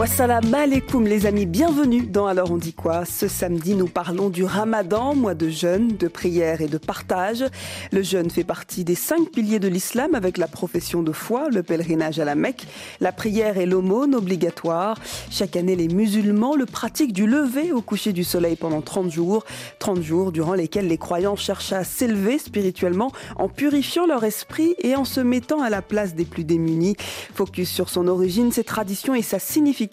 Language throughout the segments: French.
Wassalam alaikum les amis, bienvenue dans Alors on dit quoi Ce samedi nous parlons du ramadan, mois de jeûne, de prière et de partage. Le jeûne fait partie des cinq piliers de l'islam avec la profession de foi, le pèlerinage à la Mecque, la prière et l'aumône obligatoire. Chaque année les musulmans le pratiquent du lever au coucher du soleil pendant 30 jours. 30 jours durant lesquels les croyants cherchent à s'élever spirituellement en purifiant leur esprit et en se mettant à la place des plus démunis. Focus sur son origine, ses traditions et sa signification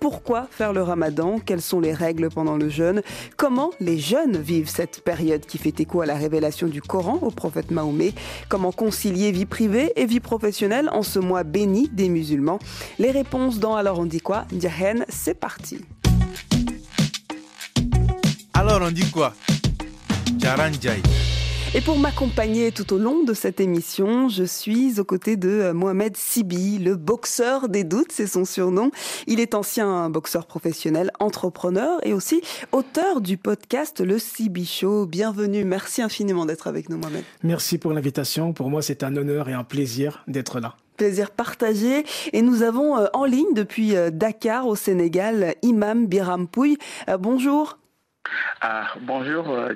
pourquoi faire le ramadan? Quelles sont les règles pendant le jeûne? Comment les jeunes vivent cette période qui fait écho à la révélation du Coran au prophète Mahomet? Comment concilier vie privée et vie professionnelle en ce mois béni des musulmans? Les réponses dans Alors on dit quoi? Ndiahen, c'est parti. Alors on dit quoi? Et pour m'accompagner tout au long de cette émission, je suis aux côtés de euh, Mohamed Sibi, le boxeur des doutes, c'est son surnom. Il est ancien boxeur professionnel, entrepreneur et aussi auteur du podcast Le Sibi Show. Bienvenue, merci infiniment d'être avec nous Mohamed. Merci pour l'invitation. Pour moi, c'est un honneur et un plaisir d'être là plaisir partagé. Et nous avons euh, en ligne depuis euh, Dakar au Sénégal Imam Biram Pouy. Bonjour. Ah, bonjour euh,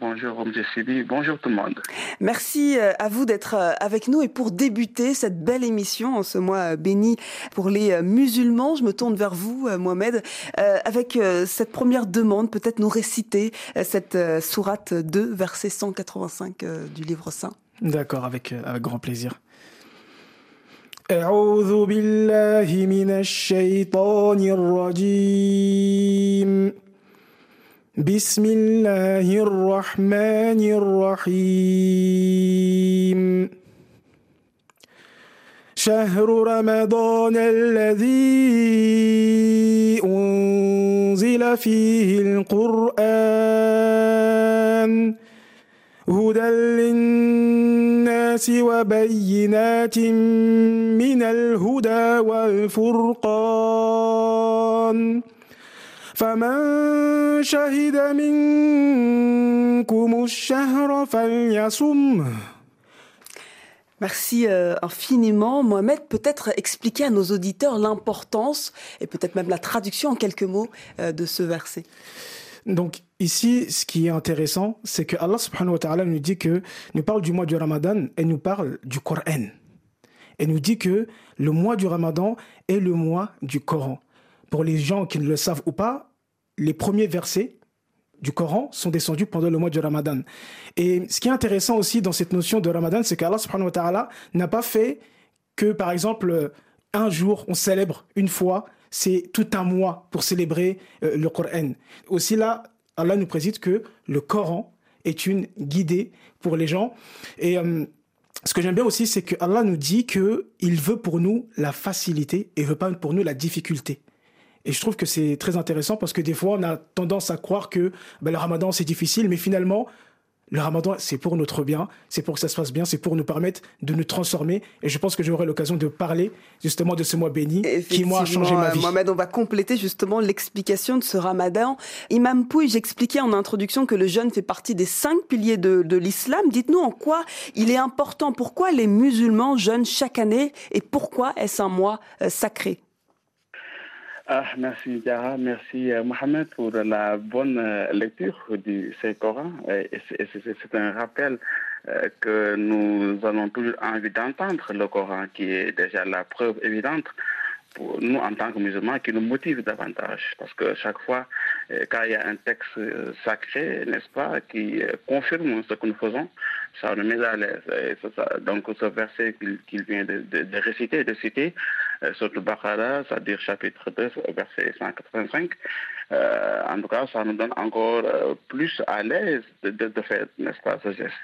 bonjour Sibi, bonjour tout le monde. Merci euh, à vous d'être euh, avec nous et pour débuter cette belle émission en ce mois béni pour les musulmans, je me tourne vers vous Mohamed avec cette première demande, peut-être nous réciter cette sourate 2 verset 185 du livre saint. D'accord, avec, avec grand plaisir. بسم الله الرحمن الرحيم. شهر رمضان الذي أنزل فيه القرآن. هدى للناس وبينات من الهدى والفرقان. فمن شهد منكم الشهر فليصم Merci euh, infiniment. Mohamed, peut-être expliquer à nos auditeurs l'importance et peut-être même la traduction en quelques mots euh, de ce verset. Donc ici, ce qui est intéressant, c'est que Allah subhanahu wa ta'ala nous dit que nous parle du mois du Ramadan et nous parle du Coran. Et nous dit que le mois du Ramadan est le mois du Coran pour les gens qui ne le savent ou pas, les premiers versets du Coran sont descendus pendant le mois du Ramadan. Et ce qui est intéressant aussi dans cette notion de Ramadan, c'est qu'Allah subhanahu wa ta'ala n'a pas fait que, par exemple, un jour, on célèbre une fois, c'est tout un mois pour célébrer euh, le Coran. Aussi là, Allah nous précise que le Coran est une guidée pour les gens. Et euh, ce que j'aime bien aussi, c'est que Allah nous dit que il veut pour nous la facilité et veut pas pour nous la difficulté. Et je trouve que c'est très intéressant parce que des fois, on a tendance à croire que ben, le ramadan, c'est difficile, mais finalement, le ramadan, c'est pour notre bien, c'est pour que ça se passe bien, c'est pour nous permettre de nous transformer. Et je pense que j'aurai l'occasion de parler justement de ce mois béni qui, moi, a changé ma vie. Mohamed, on va compléter justement l'explication de ce ramadan. Imam Pouy, j'expliquais en introduction que le jeûne fait partie des cinq piliers de, de l'islam. Dites-nous en quoi il est important, pourquoi les musulmans jeûnent chaque année et pourquoi est-ce un mois euh, sacré? Ah, merci Yara, merci euh, Mohamed pour la bonne euh, lecture du Saint-Coran. C'est un rappel euh, que nous avons toujours envie d'entendre le Coran, qui est déjà la preuve évidente pour nous en tant que musulmans qui nous motive davantage. Parce que chaque fois, quand il y a un texte sacré, n'est-ce pas, qui confirme ce que nous faisons, ça nous met à l'aise. Donc ce verset qu'il vient de, réciter, de citer, sur le c'est-à-dire chapitre 2, verset 185. Euh, en tout cas, ça nous donne encore euh, plus à l'aise de, de, faire, n'est-ce pas, ce geste.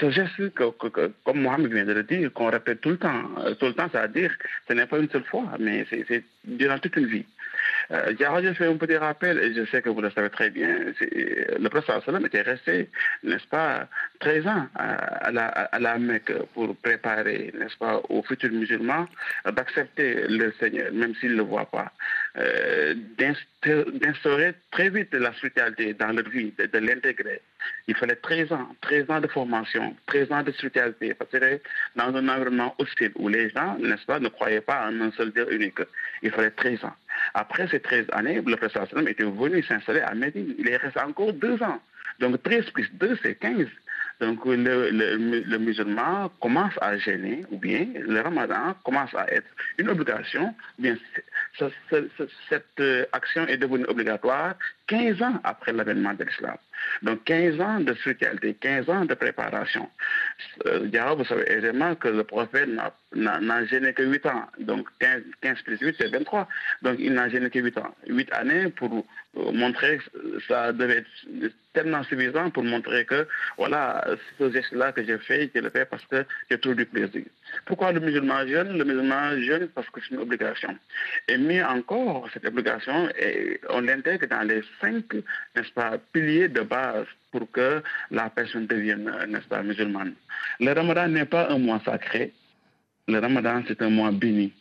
Ce geste, comme Mohamed vient de le dire, qu'on répète tout le temps, tout le temps, c'est-à-dire, ce n'est pas une seule fois, mais c'est durant toute une vie. Euh, je fais un petit rappel, et je sais que vous le savez très bien, le prophète était resté, n'est-ce pas, 13 ans à, la, à la Mecque pour préparer, n'est-ce pas, aux futurs musulmans d'accepter le Seigneur, même s'ils ne le voient pas. Euh, d'instaurer très vite la spiritualité dans leur vie, de, l'intégrer. Il fallait 13 ans, 13 ans de formation, 13 ans de spiritualité, parce que dans un environnement hostile où les gens, n'est-ce pas, ne croyaient pas en un seul Dieu unique. Il fallait 13 ans. Après ces 13 années, le président était venu s'installer à Médine. Il est resté encore deux ans. Donc 13 plus 2, c'est 15. Donc le, le, musulman commence à gêner, ou bien le ramadan commence à être une obligation, bien cette euh, action est devenue obligatoire 15 ans après l'avènement de l'islam. Donc 15 ans de spiritualité, 15 ans de préparation. Euh, vous savez aisément que le prophète n'a gêné que 8 ans. Donc 15, 15 plus 8, c'est 23. Donc il n'a gêné que 8 ans. 8 années pour euh, montrer, ça devait être tellement suffisant pour montrer que, voilà, ce geste-là que j'ai fait, je le fais parce que j'ai toujours du plaisir. Pourquoi le musulman jeune? Le musulman jeune parce que c'est une obligation. Et mieux encore, cette obligation, on l'intègre dans les n'est-ce pas, piliers de base pour que la personne devienne, n'est-ce pas, musulmane. Le ramadan n'est pas un mois sacré. Le ramadan, c'est un mois béni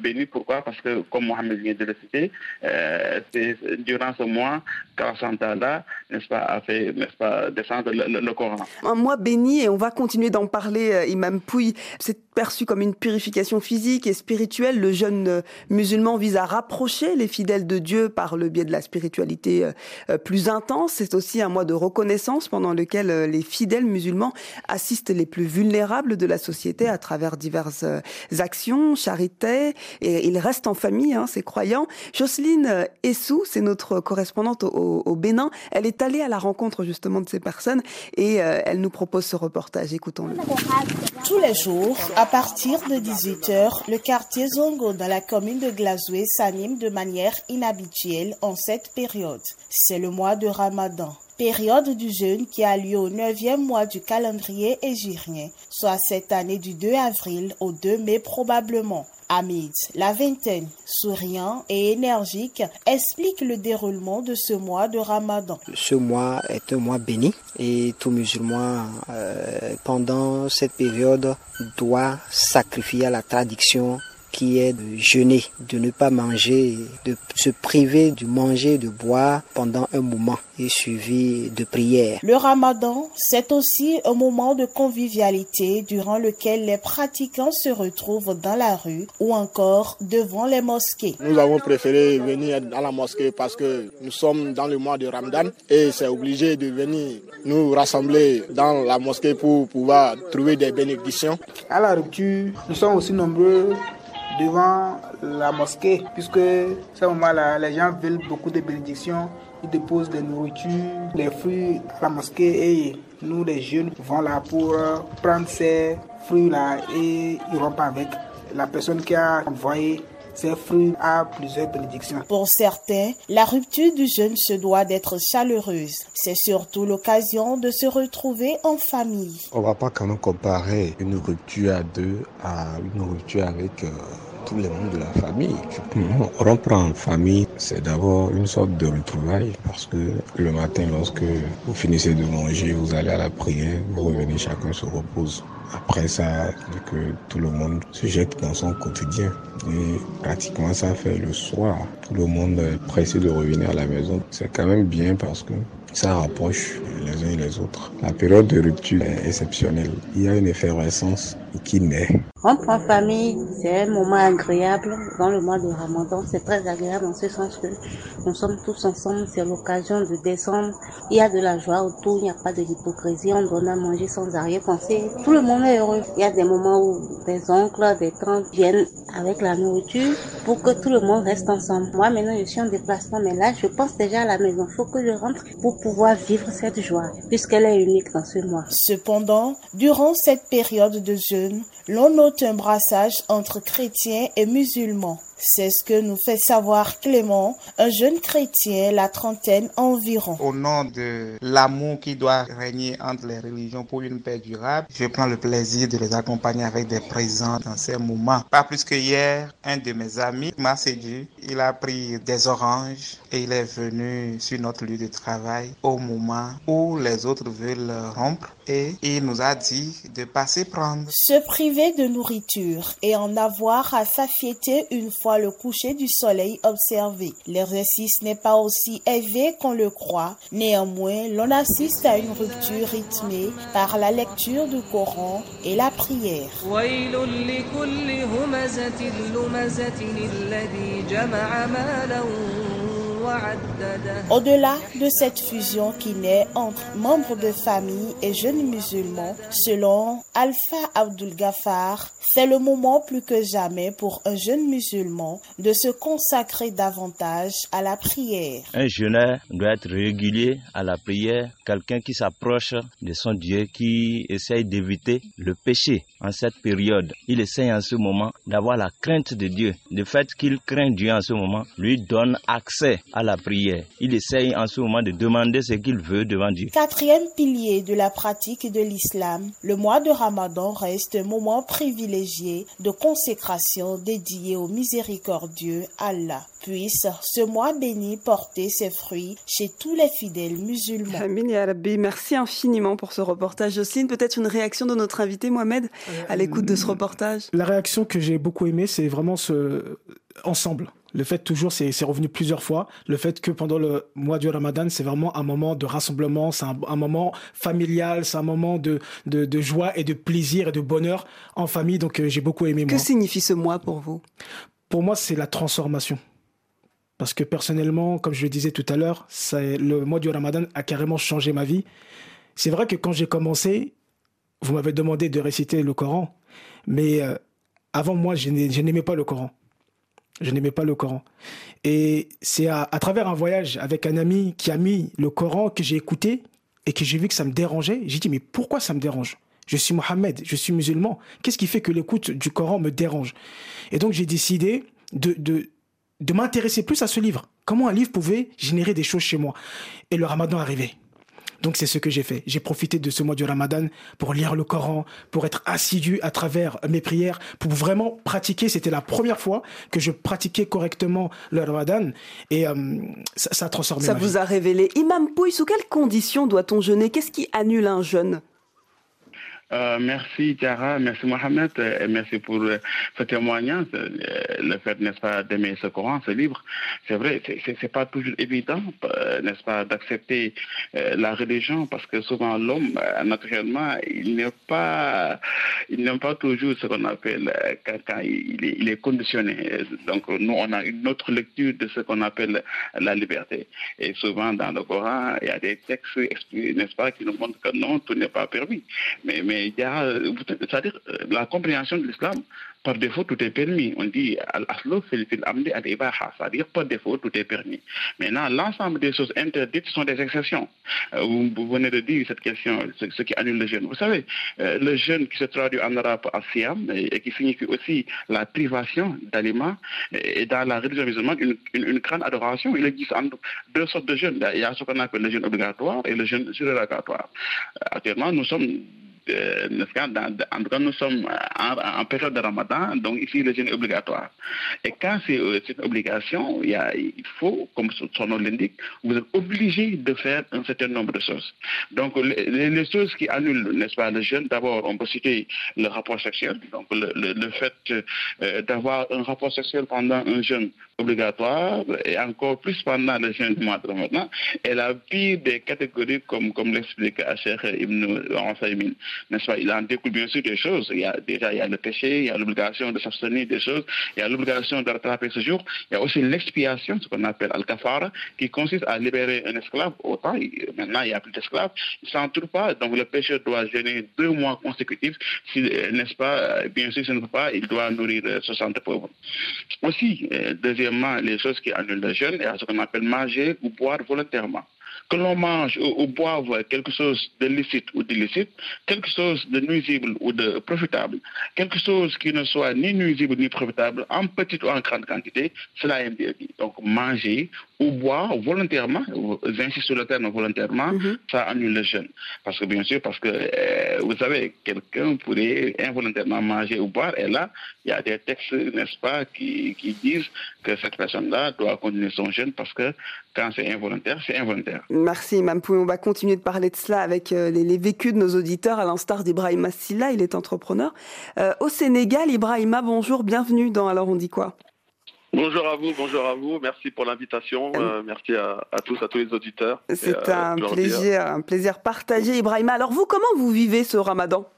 béni. Pourquoi? Parce que, comme Mohamed vient de le citer, euh, c'est durant ce mois qu'Allah, n'est-ce pas, a fait, n'est-ce pas, descendre le, Coran. Un mois béni, et on va continuer d'en parler, euh, Imam Pouy. C'est perçu comme une purification physique et spirituelle. Le jeune euh, musulman vise à rapprocher les fidèles de Dieu par le biais de la spiritualité plus intense. C'est aussi un mois de reconnaissance pendant lequel les fidèles musulmans assistent les plus vulnérables de la société à travers diverses actions, charité, et ils restent en famille, hein, ces croyants. Jocelyne Essou, c'est notre correspondante au, Bénin, elle est allée à la rencontre justement de ces personnes et euh, elle nous propose ce reportage. Écoutons-le. Tous les jours, à partir de 18h, le quartier Zongo dans la commune de Glazoué s'anime de manière inhabituelle en cette période. C'est le mois de Ramadan période du jeûne qui a lieu au neuvième mois du calendrier égyrien, soit cette année du 2 avril au 2 mai probablement. Hamid, la vingtaine, souriant et énergique, explique le déroulement de ce mois de Ramadan. Ce mois est un mois béni et tout musulman euh, pendant cette période doit sacrifier à la tradition qui est de jeûner, de ne pas manger, de se priver de manger, de boire pendant un moment et suivi de prières. Le ramadan, c'est aussi un moment de convivialité durant lequel les pratiquants se retrouvent dans la rue ou encore devant les mosquées. Nous avons préféré venir dans la mosquée parce que nous sommes dans le mois de Ramadan et c'est obligé de venir nous rassembler dans la mosquée pour pouvoir trouver des bénédictions. À la rupture, nous sommes aussi nombreux devant la mosquée, puisque ce moment-là, les gens veulent beaucoup de bénédictions. Ils déposent des nourritures, des fruits à la mosquée et nous, les jeunes, vont là pour prendre ces fruits-là et ils rompent avec la personne qui a envoyé ces fruits à plusieurs bénédictions. Pour certains, la rupture du jeûne se doit d'être chaleureuse. C'est surtout l'occasion de se retrouver en famille. On va pas quand même comparer une rupture à deux à une rupture avec euh, tous les membres de la famille. Rompre en famille, c'est d'abord une sorte de retrouvaille parce que le matin, lorsque vous finissez de manger, vous allez à la prière, vous revenez, chacun se repose. Après ça, que tout le monde se jette dans son quotidien. Et pratiquement ça fait le soir. Tout le monde est pressé de revenir à la maison. C'est quand même bien parce que ça rapproche les uns et les autres. La période de rupture est exceptionnelle. Il y a une effervescence qui naît. Rompre en famille, c'est un moment agréable dans le mois de Ramadan. C'est très agréable en ce sens que nous sommes tous ensemble. C'est l'occasion de descendre. Il y a de la joie autour. Il n'y a pas de l'hypocrisie. On donne à manger sans arrière-pensée. Tout le monde est heureux. Il y a des moments où des oncles, des tantes viennent avec la nourriture pour que tout le monde reste ensemble. Moi, maintenant, je suis en déplacement, mais là, je pense déjà à la maison. Il faut que je rentre pour pouvoir vivre cette joie, puisqu'elle est unique dans ce mois. Cependant, durant cette période de jeûne, l'on note un brassage entre chrétiens et musulmans. C'est ce que nous fait savoir Clément, un jeune chrétien, la trentaine environ. Au nom de l'amour qui doit régner entre les religions pour une paix durable, je prends le plaisir de les accompagner avec des présents dans ces moments. Pas plus que hier, un de mes amis m'a séduit. Il a pris des oranges et il est venu sur notre lieu de travail au moment où les autres veulent rompre et il nous a dit de passer prendre. Se priver de nourriture et en avoir à s'affieter une fois le coucher du soleil observé. L'exercice n'est pas aussi élevé qu'on le croit. Néanmoins, l'on assiste à une rupture rythmée par la lecture du Coran et la prière. Au-delà de cette fusion qui naît entre membres de famille et jeunes musulmans, selon Alpha Abdul Ghaffar, c'est le moment plus que jamais pour un jeune musulman de se consacrer davantage à la prière. Un jeune doit être régulier à la prière, quelqu'un qui s'approche de son Dieu, qui essaye d'éviter le péché en cette période. Il essaye en ce moment d'avoir la crainte de Dieu. Le fait qu'il craint Dieu en ce moment lui donne accès à la prière. Il essaye en ce moment de demander ce qu'il veut devant Dieu. Quatrième pilier de la pratique de l'islam, le mois de Ramadan reste un moment privilégié de consécration dédié au miséricordieux Allah. Puisse ce mois béni porter ses fruits chez tous les fidèles musulmans. Amin ya Rabbi. Merci infiniment pour ce reportage. Jocelyne, peut-être une réaction de notre invité Mohamed à l'écoute de ce reportage? La réaction que j'ai beaucoup aimée, c'est vraiment ce ensemble. Le fait toujours, c'est revenu plusieurs fois. Le fait que pendant le mois du Ramadan, c'est vraiment un moment de rassemblement, c'est un, un, moment familial, c'est un moment de, de, de, joie et de plaisir et de bonheur en famille. Donc euh, j'ai beaucoup aimé. Que moi. signifie ce mois pour vous? Pour moi, c'est la transformation. Parce que personnellement, comme je le disais tout à l'heure, le mois du Ramadan a carrément changé ma vie. C'est vrai que quand j'ai commencé, vous m'avez demandé de réciter le Coran, mais euh, avant moi, je n'aimais pas le Coran. Je n'aimais pas le Coran. Et c'est à, travers un voyage avec un ami qui a mis le Coran que j'ai écouté et que j'ai vu que ça me dérangeait. J'ai dit, mais pourquoi ça me dérange? Je suis Mohamed, je suis musulman. Qu'est-ce qui fait que l'écoute du Coran me dérange? Et donc j'ai décidé de, de, de m'intéresser plus à ce livre. Comment un livre pouvait générer des choses chez moi? Et le ramadan arrivait. Donc c'est ce que j'ai fait. J'ai profité de ce mois du Ramadan pour lire le Coran, pour être assidu à travers mes prières, pour vraiment pratiquer. C'était la première fois que je pratiquais correctement le Ramadan et euh, ça, ça, a transformé ça ma vous vie. a révélé. Imam Pouy, sous quelles conditions doit-on jeûner? Qu'est-ce qui annule un jeûne? Euh, merci Tiara, merci Mohamed, et merci pour euh, ce témoignage. Euh, le fait, n'est-ce pas, d'aimer ce Coran, ce livre. C'est vrai, c'est pas toujours évident, n'est-ce pas, d'accepter la religion parce que souvent l'homme, naturellement, il n'est pas, il n'aime pas toujours ce qu'on appelle quand, il, est, conditionné. Donc nous, on a une autre lecture de ce qu'on appelle la liberté. Et souvent dans le Coran, il y a des textes, n'est-ce pas, qui nous montrent que non, tout n'est pas permis. Mais a, c'est-à-dire la compréhension de l'islam, par défaut, tout est permis. On dit al-aslu fil amdi al ibaha, c'est-à-dire par défaut, tout est permis. Maintenant, l'ensemble des choses interdites sont des exceptions. Vous, vous venez de dire cette question, ce, qui annule le jeûne. Vous savez, le jeûne qui se traduit en arabe asiam et qui signifie aussi la privation d'aliments et dans la religion musulmane une, grande adoration. Il existe deux sortes de jeûnes. Il y a ce qu'on appelle le jeûne obligatoire et le jeûne surérogatoire. Actuellement, nous sommes euh, dans, en tout cas, nous sommes en, en, période de ramadan, donc ici le jeûne est obligatoire. Et quand c'est une obligation, il, faut, comme son nom l'indique, vous êtes obligé de faire un certain nombre de choses. Donc les, choses qui annulent, n'est-ce pas, le jeûne, d'abord on peut citer le rapport sexuel, donc le, fait euh, d'avoir un rapport sexuel pendant un jeûne obligatoire et encore plus pendant le jeûne du mois de ramadan est la pire des catégories comme, comme l'explique Cheikh Ibn n'est-ce pas Il en découle bien sûr des choses. Il y a déjà il y a le péché, il y a l'obligation de s'abstenir des choses, il y a l'obligation de rattraper ce jour. Il y a aussi l'expiation, ce qu'on appelle al-kafara, qui consiste à libérer un esclave. Autant, maintenant, il n'y a plus d'esclaves. Il ne s'en trouve pas. Donc, le pécheur doit gêner deux mois consécutifs. Si, n'est-ce pas Bien sûr, ce ne pas, il doit nourrir 60 pauvres. Aussi, deuxièmement, les choses qui annulent le jeûne, il y a ce qu'on appelle manger ou boire volontairement que l'on mange ou, boive quelque chose de licite ou d'illicite, quelque chose de nuisible ou de profitable, quelque chose qui ne soit ni nuisible ni profitable, en petite ou en grande quantité, cela est interdit. Donc manger ou boire volontairement, j'insiste sur le terme volontairement, mhm. ça annule le jeûne. Parce que bien sûr, parce que euh, vous savez, quelqu'un pourrait involontairement manger ou boire, et là, il y a des textes, n'est-ce pas, qui, qui disent que cette personne-là doit continuer son jeûne parce que quand c'est involontaire, c'est involontaire. Merci, Mme On va continuer de parler de cela avec euh, les, vécus de nos auditeurs, à l'instar d'Ibrahima Silla, il est entrepreneur. Euh, au Sénégal, Ibrahima, bonjour, bienvenue dans Alors on dit quoi? Bonjour à vous, bonjour à vous. Merci pour l'invitation. Euh, merci à, tous, à tous les auditeurs. C'est un plaisir, un plaisir partagé, Ibrahima. Alors vous, comment vous vivez ce Ramadan?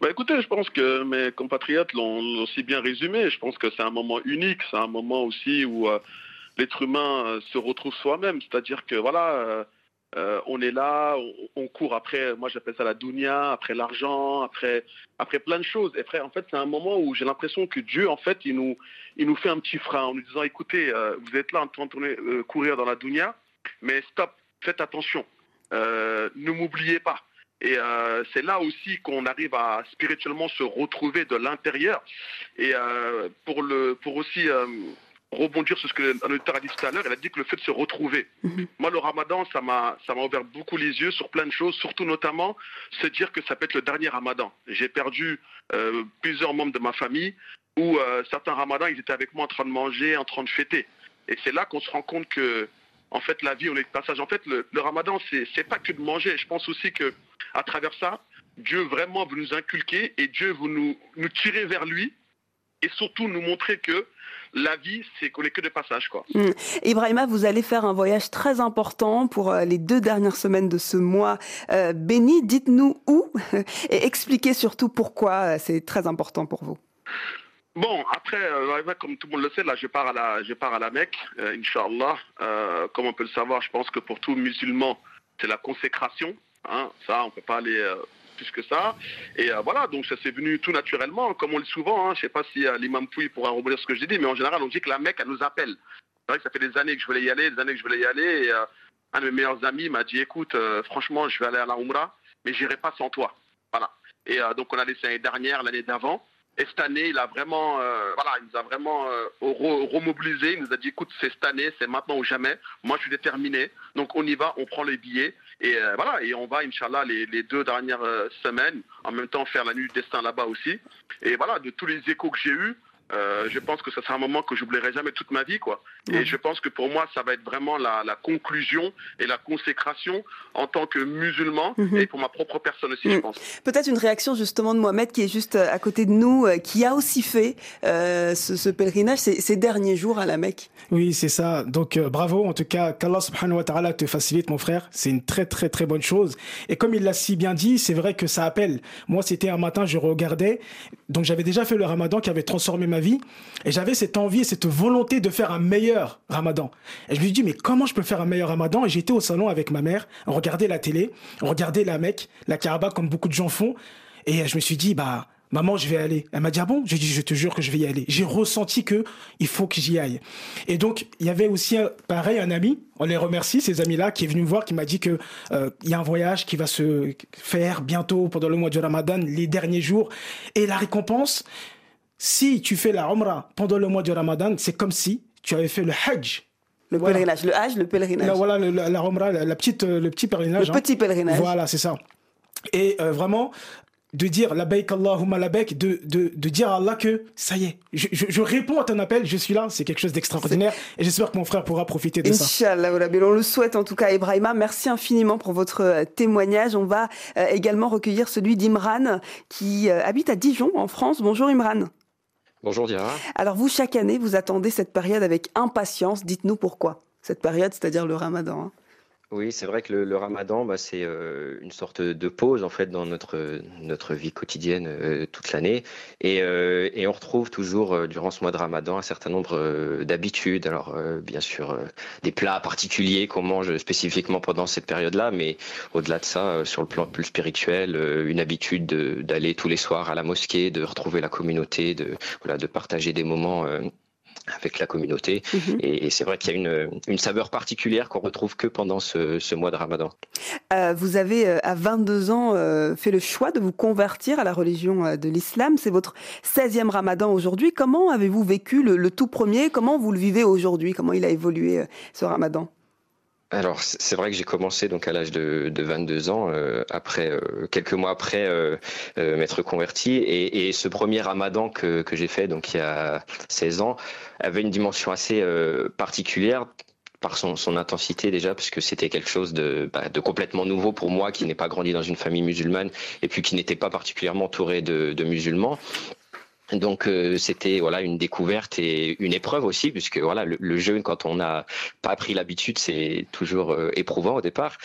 Bah écoutez, je pense que mes compatriotes l'ont aussi bien résumé. Je pense que c'est un moment unique, c'est un moment aussi où l'être humain se retrouve soi-même. C'est-à-dire que voilà, euh, on est là, on, court après, moi j'appelle ça la dounia, après l'argent, après, après plein de choses. Et frère, en fait, c'est un moment où j'ai l'impression que Dieu, en fait, il nous, il nous fait un petit frein en nous disant, écoutez, euh, vous êtes là en train de euh, courir dans la dounia, mais stop, faites attention, ne m'oubliez pas. Et c'est là aussi qu'on arrive à spirituellement se retrouver de l'intérieur. Et pour, le, pour aussi rebondir sur ce que l'auditeur a dit tout à l'heure, elle a dit que le fait de se retrouver. Mhm. Moi, le ramadan, ça m'a, ouvert beaucoup les yeux sur plein de choses, surtout notamment se dire que ça peut être le dernier ramadan. J'ai perdu euh, plusieurs membres de ma famille où euh, certains ramadans, ils étaient avec moi en train de manger, en train de fêter. Et c'est là qu'on se rend compte que, en fait, la vie, on est de passage. En fait, le, ramadan, c'est, pas que de manger. Je pense aussi que, à travers ça, Dieu vraiment veut nous inculquer et Dieu veut nous, nous tirer vers lui et surtout nous montrer que la vie, c'est qu'on n'est que de passage. Quoi. Hmm. Ibrahima, vous allez faire un voyage très important pour euh, les deux dernières semaines de ce mois euh, béni. Dites-nous où et expliquez surtout pourquoi euh, c'est très important pour vous. Bon, après, comme tout le monde le sait, là, je pars à la, je pars à la Mecque, Inch'Allah. comme on peut le savoir, je pense que pour tout musulman, c'est la consécration. Hein. Ça, on ne peut pas aller plus que ça. Et euh, voilà, donc ça s'est venu tout naturellement, comme on le dit souvent. Hein. Je ne sais pas si euh, l'imam Pouy pourra rebondir ce que j'ai dit, mais en général, on dit que la Mecque, elle nous appelle. C'est vrai que ça fait des années que je voulais y aller, des années que je voulais y aller. Et euh, un de mes meilleurs amis m'a dit, écoute, franchement, je vais aller à la Umrah, mais j'irai pas sans toi. Voilà. Et donc on a laissé l'année dernière, l'année d'avant. Et cette année, il a vraiment, voilà, il nous a vraiment remobilisé. Il nous a dit, écoute, c'est cette année, c'est maintenant ou jamais. Moi, je suis déterminé. Donc on y va, on prend les billets. Et euh, voilà, et on va, Inch'Allah, les, les deux dernières euh, semaines, en même temps faire la nuit du destin là-bas aussi. Et voilà, de tous les échos que j'ai eus, euh, je pense que ce sera un moment que j'oublierai jamais toute ma vie, quoi. Et je pense que pour moi, ça va être vraiment la, conclusion et la consécration en tant que musulman mhm. et pour ma propre personne aussi, je mhm. pense. Peut-être une réaction justement de Mohamed qui est juste euh, à côté de nous, euh, qui a aussi fait ce, pèlerinage ces, derniers jours à la Mecque. Oui, c'est ça. Donc bravo, en tout cas, qu'Allah subhanahu wa ta'ala te facilite, mon frère. C'est une très très très bonne chose. Et comme il l'a si bien dit, c'est vrai que ça appelle. Moi, c'était un matin, je regardais, donc j'avais déjà fait le ramadan qui avait transformé ma vie. Et j'avais cette envie et cette volonté de faire un meilleur ramadan. Et je me suis dit, mais comment je peux faire un meilleur ramadan? Et j'étais au salon avec ma mère, on regardait la télé, on regardait la Mecque, la Kaaba, comme beaucoup de gens font. Et je me suis dit, bah, maman, je vais aller. Elle m'a dit, ah bon? J'ai dit, je te jure que je vais y aller. J'ai ressenti que il faut que j'y aille. Et donc, il y avait aussi, pareil, un ami, on les remercie, ces amis-là, qui est venu me voir, qui m'a dit que euh, il y a un voyage qui va se faire bientôt pendant le mois du Ramadan, les derniers jours. Et la récompense, si tu fais la Umrah pendant le mois du Ramadan, c'est comme si tu avais fait le Hajj. Le pèlerinage, le Hajj, le pèlerinage. voilà, la, la, petite, euh, le petit pèlerinage. Le petit pèlerinage. Voilà, c'est ça. Et euh, vraiment, de dire la baik Allahumma la de, de, de dire à Allah que ça y est, je, je, réponds à ton appel, je suis là, c'est quelque chose d'extraordinaire et j'espère que mon frère pourra profiter de ça. Inch'Allah, on le souhaite en tout cas, Ibrahima. Merci infiniment pour votre euh, témoignage. On va également recueillir celui d'Imran qui habite à Dijon en France. Bonjour Imran. Bonjour Diara. Alors vous, chaque année, vous attendez cette période avec impatience. Dites-nous pourquoi cette période, c'est-à-dire le ramadan. Hein. Oui, c'est vrai que le, ramadan, bah, c'est euh, une sorte de pause en fait dans notre, notre vie quotidienne euh, toute l'année. Et, euh, et, on retrouve toujours durant ce mois de ramadan un certain nombre d'habitudes. Alors bien sûr, des plats particuliers qu'on mange spécifiquement pendant cette période-là, mais au-delà de ça, sur le plan plus spirituel, une habitude d'aller tous les soirs à la mosquée, de retrouver la communauté, de, voilà, de partager des moments avec la communauté. Mhm. Et, et c'est vrai qu'il y a une, une saveur particulière qu'on retrouve que pendant ce, ce mois de Ramadan. Euh, vous avez, euh, à 22 ans, euh, fait le choix de vous convertir à la religion de l'islam. C'est votre 16e ramadan aujourd'hui. Comment avez-vous vécu le, le tout premier? Comment vous le vivez aujourd'hui? Comment il a évolué ce ramadan? Alors, c'est vrai que j'ai commencé donc à l'âge de, de 22 ans, euh, après euh, quelques mois après euh, m'être converti, et, ce premier Ramadan que, j'ai fait donc il y a 16 ans avait une dimension assez particulière par son, intensité déjà, parce que c'était quelque chose de, bah, complètement nouveau pour moi qui n'ai pas grandi dans une famille musulmane et puis qui n'était pas particulièrement entouré de musulmans. Donc euh, c'était voilà une découverte et une épreuve aussi puisque voilà le, le jeûne quand on n'a pas pris l'habitude c'est toujours euh, éprouvant au départ.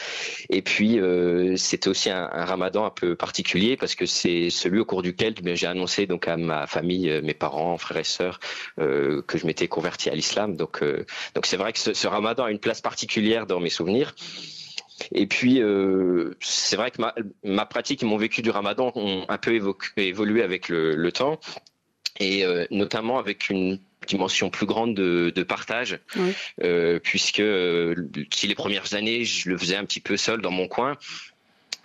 Et puis euh, c'était aussi un, Ramadan un peu particulier parce que c'est celui au cours duquel eh j'ai annoncé donc à ma famille mes parents frères et sœurs que je m'étais converti à l'islam. Donc donc c'est vrai que ce, Ramadan a une place particulière dans mes souvenirs. Et puis, c'est vrai que ma, pratique et mon vécu du ramadan ont un peu évolué avec le temps, et euh, notamment avec une dimension plus grande de, de partage, Oui. euh, puisque euh, si les premières années, je le faisais un petit peu seul dans mon coin,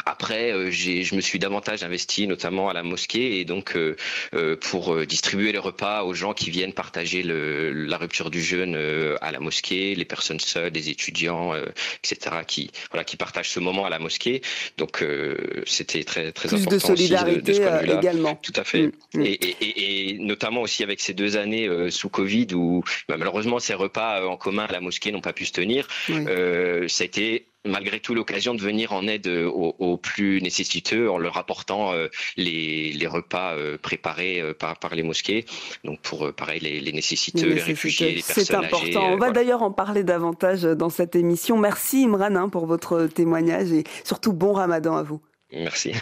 après, euh, je me suis davantage investi, notamment à la mosquée, et donc euh, euh, pour distribuer les repas aux gens qui viennent partager le, la rupture du jeûne à la mosquée, les personnes seules, les étudiants, etc., qui voilà, qui partagent ce moment à la mosquée. Donc c'était très très Plus de important aussi de- de solidarité ce vue-là. également. Tout à fait. Mm, mm. Et, et, et, et notamment aussi avec ces deux années sous Covid où bah, malheureusement ces repas en commun à la mosquée n'ont pas pu se tenir. Oui. Euh, ça a été malgré tout l'occasion de venir en aide euh, aux, aux plus nécessiteux en leur apportant euh, les, les repas euh, préparés par, par les mosquées. Donc pour pareil les, les nécessiteux, les, Les réfugiés, les personnes C'est important. âgées. On va voilà. d'ailleurs en parler davantage dans cette émission. Merci Imran hein, pour votre témoignage et surtout bon ramadan à vous. Merci.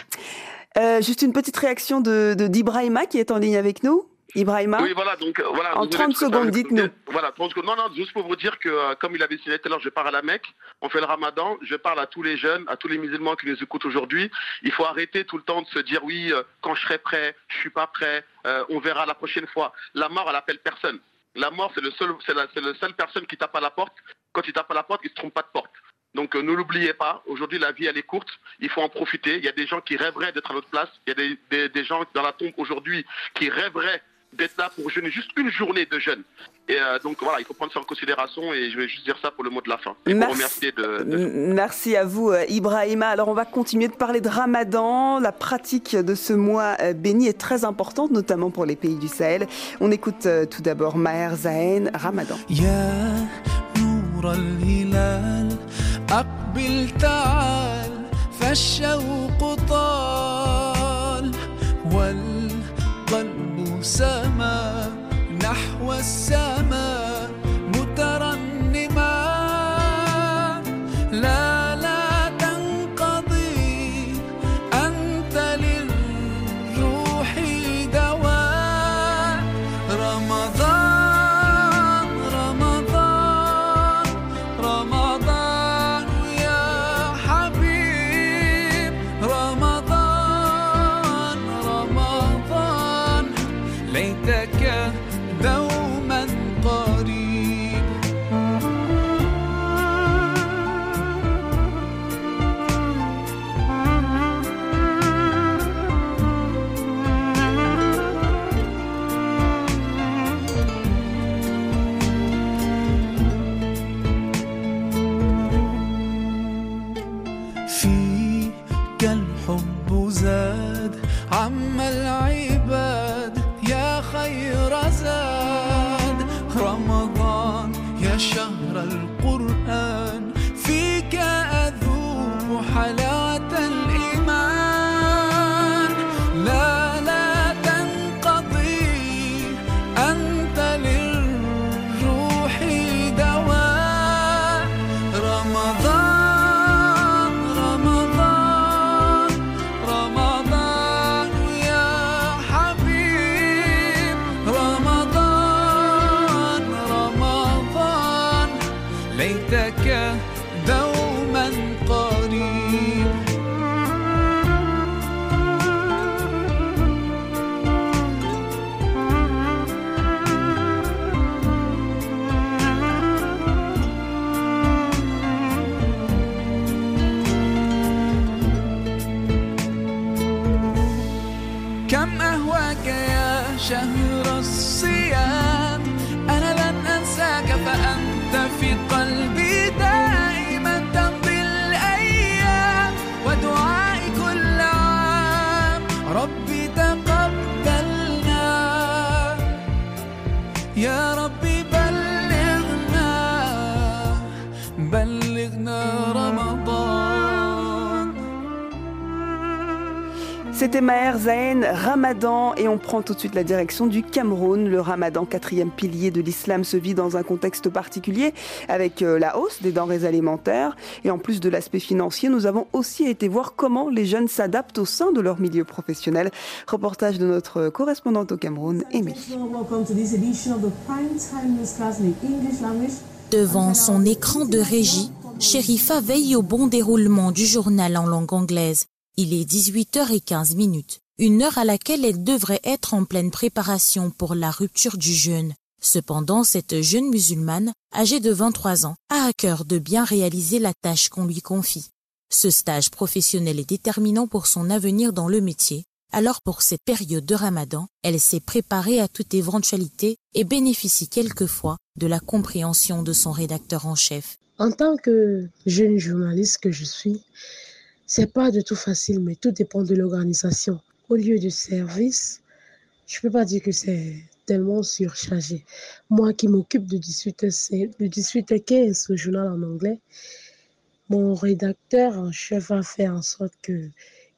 Euh, juste une petite réaction de de- d'Ibrahima qui est en ligne avec nous. Ibrahima, Oui, voilà, donc euh, voilà. en désolé, 30 secondes, euh, dites-nous. Voilà, 30 secondes. Non, non, juste pour vous dire que, euh, comme il avait signé tout à l'heure, je pars à la Mecque, on fait le ramadan, je parle à tous les jeunes, à tous les musulmans qui nous écoutent aujourd'hui. Il faut arrêter tout le temps de se dire, oui, euh, quand je serai prêt, je suis pas prêt, euh, on verra la prochaine fois. La mort, elle appelle personne. La mort, c'est le seul, c'est la, la seule personne qui tape à la porte. Quand il tape à la porte, il se trompe pas de porte. Donc euh, ne l'oubliez pas, aujourd'hui la vie elle est courte, il faut en profiter. Il y a des gens qui rêveraient d'être à notre place, il y a des, des, des gens dans la tombe aujourd'hui qui rêveraient d'être là pour jeûner juste une journée de jeûne. Et euh, donc voilà, il faut prendre ça en considération et je vais juste dire ça pour le mot de la fin. Et pour Merci. remercier de, de- M- Merci à vous, euh, Ibrahima. Alors, on va continuer de parler de Ramadan. La pratique de ce mois euh, béni est très importante, notamment pour les pays du Sahel. On écoute euh, tout d'abord Maher Zahen, Ramadan. يا نور الهلال أقبل تعال فالشوق طال والقلب سما so كم أهواك يا شهر الصيام؟ أنا لن أنساك فأنت في قلبي. C'était Maher Zahen, Ramadan, et on prend tout de suite la direction du Cameroun. Le Ramadan, quatrième pilier de l'islam, se vit dans un contexte particulier avec euh, la hausse des denrées alimentaires. Et en plus de l'aspect financier, nous avons aussi été voir comment les jeunes s'adaptent au sein de leur milieu professionnel. Reportage de notre correspondante au Cameroun, Émilie. Devant son écran de régie, Sherifa veille au bon déroulement du journal en langue anglaise. Il est 18h15 minutes, une heure à laquelle elle devrait être en pleine préparation pour la rupture du jeûne. Cependant, cette jeune musulmane, âgée de 23 ans, a à cœur de bien réaliser la tâche qu'on lui confie. Ce stage professionnel est déterminant pour son avenir dans le métier. Alors pour cette période de ramadan, elle s'est préparée à toute éventualité et bénéficie quelquefois de la compréhension de son rédacteur en chef. En tant que jeune journaliste que je suis, c'est pas du tout facile, mais tout dépend de l'organisation. Au lieu de service, je peux pas dire que c'est tellement surchargé. Moi qui m'occupe de 18h, de 18h15 au journal en anglais, mon rédacteur en chef va faire en sorte que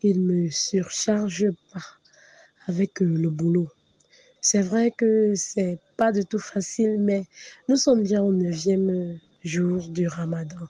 il me surcharge pas avec euh, le boulot. C'est vrai que c'est pas du tout facile, mais nous sommes déjà au neuvième jour du ramadan.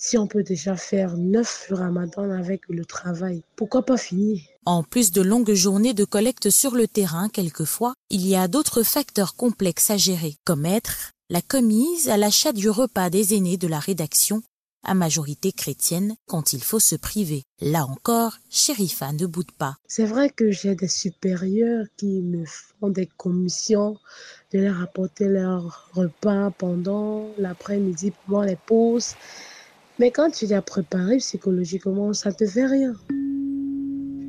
Si on peut déjà faire neuf ramadans avec le travail, pourquoi pas finir? En plus de longues journées de collecte sur le terrain, quelquefois, il y a d'autres facteurs complexes à gérer, comme être la commise à l'achat du repas des aînés de la rédaction, à majorité chrétienne, quand il faut se priver. Là encore, Sherifa ne boude pas. C'est vrai que j'ai des supérieurs qui me font des commissions de leur apporter leur repas pendant l'après-midi, pendant les pauses. Mais quand tu l'as préparé psychologiquement, ça te fait rien.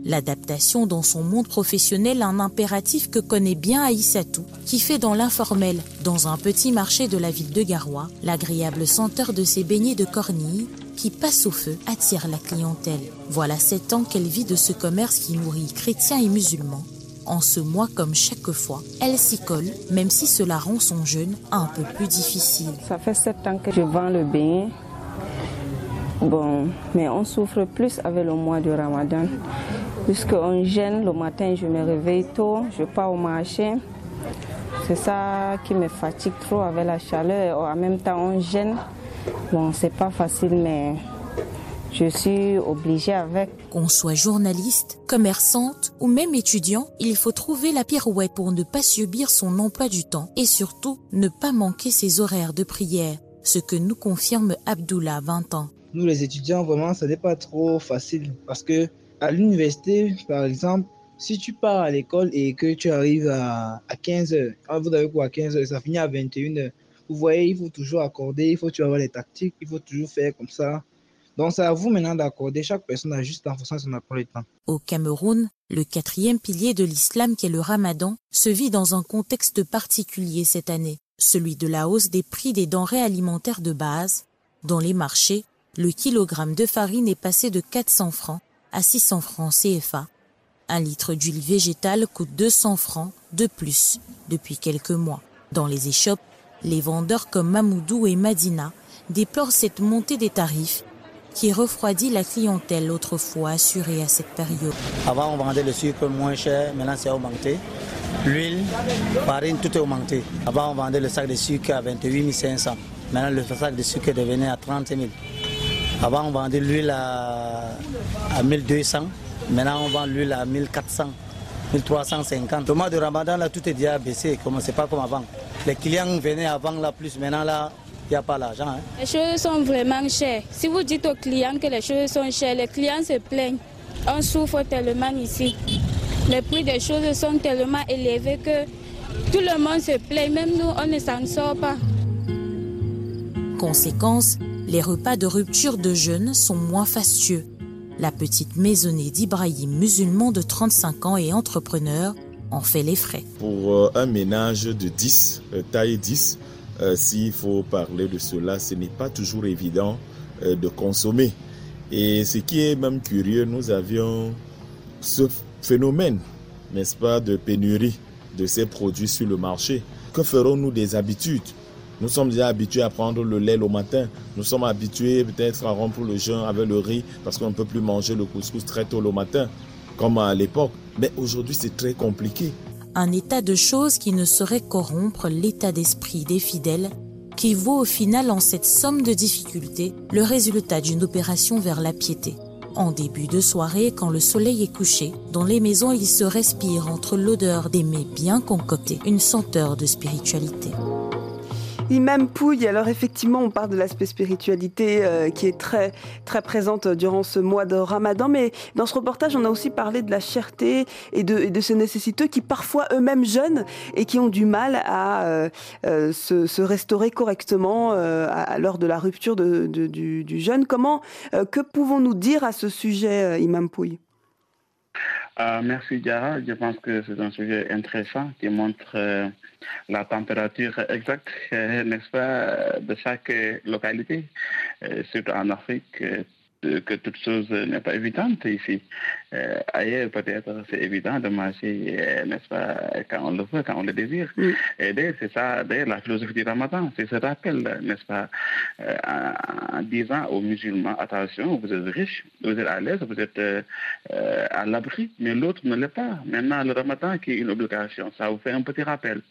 L'adaptation dans son monde professionnel un impératif que connaît bien Aïssatou, qui fait dans l'informel, dans un petit marché de la ville de Garoua, l'agréable senteur de ses beignets de cornille qui passe au feu attire la clientèle. Voilà sept ans qu'elle vit de ce commerce qui nourrit chrétiens et musulmans. En ce mois comme chaque fois, elle s'y colle, même si cela rend son jeûne un peu plus difficile. Ça fait sept ans que je vends le beignet. Bon, mais on souffre plus avec le mois du ramadan. Puisqu'on gêne le matin, je me réveille tôt, je pars au marché. C'est ça qui me fatigue trop avec la chaleur. En même temps, on gêne. Bon, c'est pas facile, mais je suis obligée avec. Qu'on soit journaliste, commerçante ou même étudiant, il faut trouver la pirouette pour ne pas subir son emploi du temps et surtout ne pas manquer ses horaires de prière, ce que nous confirme Abdullah, 20 ans. Nous, les étudiants, vraiment, ça n'est pas trop facile parce que à l'université, par exemple, si tu pars à l'école et que tu arrives à, à 15 heures, ah, vous avez quoi à 15 heures, ça finit à 21 heures. Vous voyez, il faut toujours accorder, il faut toujours avoir les tactiques, il faut toujours faire comme ça. Donc, c'est à vous maintenant d'accorder. Chaque personne a juste en fonction de son emploi du temps. Au Cameroun, le quatrième pilier de l'islam qu'est le ramadan se vit dans un contexte particulier cette année, celui de la hausse des prix des denrées alimentaires de base. Dans les marchés, le kilogramme de farine est passé de 400 francs à 600 francs CFA. Un litre d'huile végétale coûte 200 francs de plus depuis quelques mois. Dans les échoppes, les vendeurs comme Mamoudou et Madina déplorent cette montée des tarifs qui refroidit la clientèle autrefois assurée à cette période. Avant, on vendait le sucre moins cher, maintenant c'est augmenté. L'huile, farine, tout est augmenté. Avant, on vendait le sac de sucre à 28 500. Maintenant, le sac de sucre est devenu à 30 000. Avant, on vendait l'huile à, à 1200. Maintenant, on vend l'huile à 1400, 1350. Au mois de Ramadan, là, tout est déjà baissé. Comme c'est pas comme avant. Les clients venaient avant, là, plus. Maintenant, là, il n'y a pas l'argent. Hein. Les choses sont vraiment chères. Si vous dites aux clients que les choses sont chères, les clients se plaignent. On souffre tellement ici. Les prix des choses sont tellement élevés que tout le monde se plaint. Même nous, on ne s'en sort pas. Conséquence, les repas de rupture de jeûne sont moins fastueux. La petite maisonnée d'Ibrahim, musulman de 35 ans et entrepreneur, en fait les frais. Pour euh, un ménage de 10, euh, taille 10, euh, s'il faut parler de cela, ce n'est pas toujours évident de consommer. Et ce qui est même curieux, nous avions ce phénomène, n'est-ce pas, de pénurie de ces produits sur le marché. Que ferons-nous des habitudes Nous sommes déjà habitués à prendre le lait le matin. Nous sommes habitués peut-être à rompre le jeûne avec le riz parce qu'on ne peut plus manger le couscous très tôt le matin, comme à l'époque. Mais aujourd'hui, c'est très compliqué. Un état de choses qui ne saurait corrompre l'état d'esprit des fidèles, qui vaut au final en cette somme de difficultés le résultat d'une opération vers la piété. En début de soirée, quand le soleil est couché, dans les maisons il se respire entre l'odeur des mets bien concoctés, une senteur de spiritualité. Imam Pouille, alors effectivement, on parle de l'aspect spiritualité euh, qui est très, très présente durant ce mois de Ramadan, mais dans ce reportage, on a aussi parlé de la cherté et de, et de ces nécessiteux qui parfois eux-mêmes jeûnent et qui ont du mal à euh, euh, se, se restaurer correctement euh, à, à l'heure de la rupture de, de- du, du jeûne. Comment, euh, que pouvons-nous dire à ce sujet, euh, Imam Pouille? Euh, merci Diara. Je pense que c'est un sujet intéressant qui montre euh, la température exacte, euh, n'est-ce pas, de chaque euh, localité, Euh, surtout en Afrique. Euh, que toute chose n'est pas évidente ici. Euh, ailleurs, peut-être, c'est évident de marcher, euh, n'est-ce pas, quand on le veut, quand on le désire. Et d'ailleurs, c'est ça, d'ailleurs, la philosophie du ramadan, c'est ce rappel, n'est-ce pas, euh, en, disant aux musulmans, attention, vous êtes riches, vous êtes à l'aise, vous êtes à l'abri, mais l'autre ne l'est pas. Maintenant, le ramadan qui est une obligation, ça vous fait un petit rappel.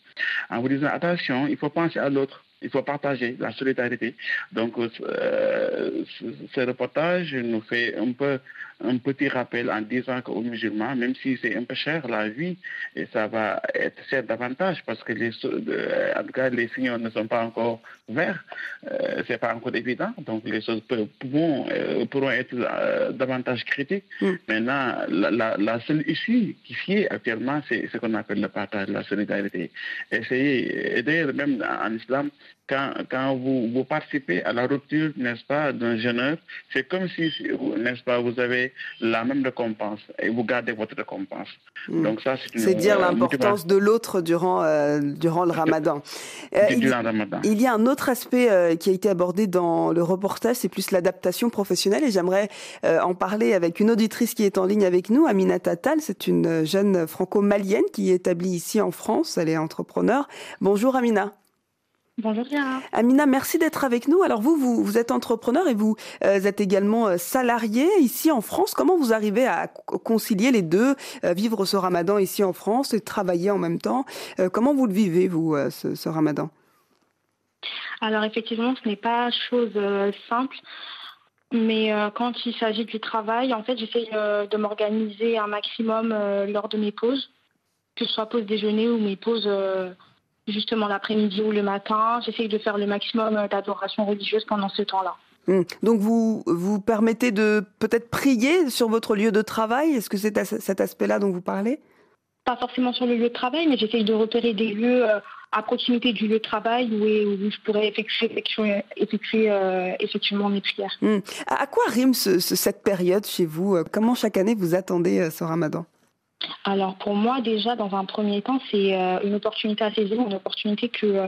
En vous disant, attention, il faut penser à l'autre. Il faut partager la solidarité. Donc, euh, ce, ce reportage nous fait un peu un petit rappel en disant qu'aux musulmans, même si c'est un peu cher la vie, et ça va être cher davantage parce que les, en tout cas, les signaux ne sont pas encore verts, euh, c'est pas encore évident, donc les choses pourront, euh, pourront être euh, davantage critiques. Maintenant, la, la, la seule issue qui est actuellement, c'est ce qu'on appelle le partage, la solidarité. Essayez, et d'ailleurs, même en islam, quand, quand vous, vous participez à la rupture, n'est-ce pas, d'un jeûneur, c'est comme si, n'est-ce pas, vous avez la même récompense et vous gardez votre récompense. Donc ça, c'est une C'est dire euh, l'importance de l'autre durant, euh, durant le ramadan. Euh, il, durant le ramadan. il y a un autre aspect euh, qui a été abordé dans le reportage, c'est plus l'adaptation professionnelle et j'aimerais en parler avec une auditrice qui est en ligne avec nous, Amina Tatal. C'est une jeune franco-malienne qui est établie ici en France. Elle est entrepreneur. Bonjour Amina. Bonjour Diara. Amina, merci d'être avec nous. Alors vous, vous, vous êtes entrepreneur et vous euh, êtes également euh, salarié ici en France. Comment vous arrivez à co- concilier les deux, euh, vivre ce ramadan ici en France et travailler en même temps? Euh, Comment vous le vivez, vous, ce, ce ramadan? Alors effectivement, ce n'est pas chose simple, mais quand il s'agit du travail, en fait, j'essaie de m'organiser un maximum lors de mes pauses, que ce soit pause déjeuner ou mes pauses justement l'après-midi ou le matin. J'essaie de faire le maximum euh, d'adoration religieuse pendant ce temps-là. Hum. Donc vous vous permettez de peut-être prier sur votre lieu de travail? Est-ce que c'est à ce- cet aspect-là dont vous parlez? Pas forcément sur le lieu de travail, mais j'essaye de repérer des lieux euh, à proximité du lieu de travail où, où je pourrais effectuer, effectuer, effectuer euh, effectivement mes prières. Hum. À quoi rime ce- ce- cette période chez vous? Comment chaque année vous attendez ce ramadan? Alors pour moi déjà dans un premier temps c'est euh, une opportunité à saisir, une opportunité que euh,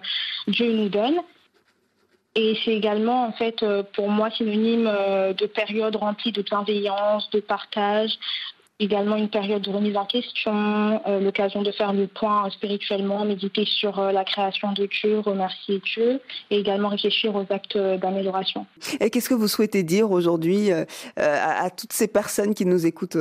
Dieu nous donne. Et c'est également en fait euh, pour moi synonyme de période remplie de bienveillance, de partage, également une période de remise en question, l'occasion de faire le point spirituellement, méditer sur la création de Dieu, remercier Dieu et également réfléchir aux actes d'amélioration. Et qu'est-ce que vous souhaitez dire aujourd'hui à, toutes ces personnes qui nous écoutent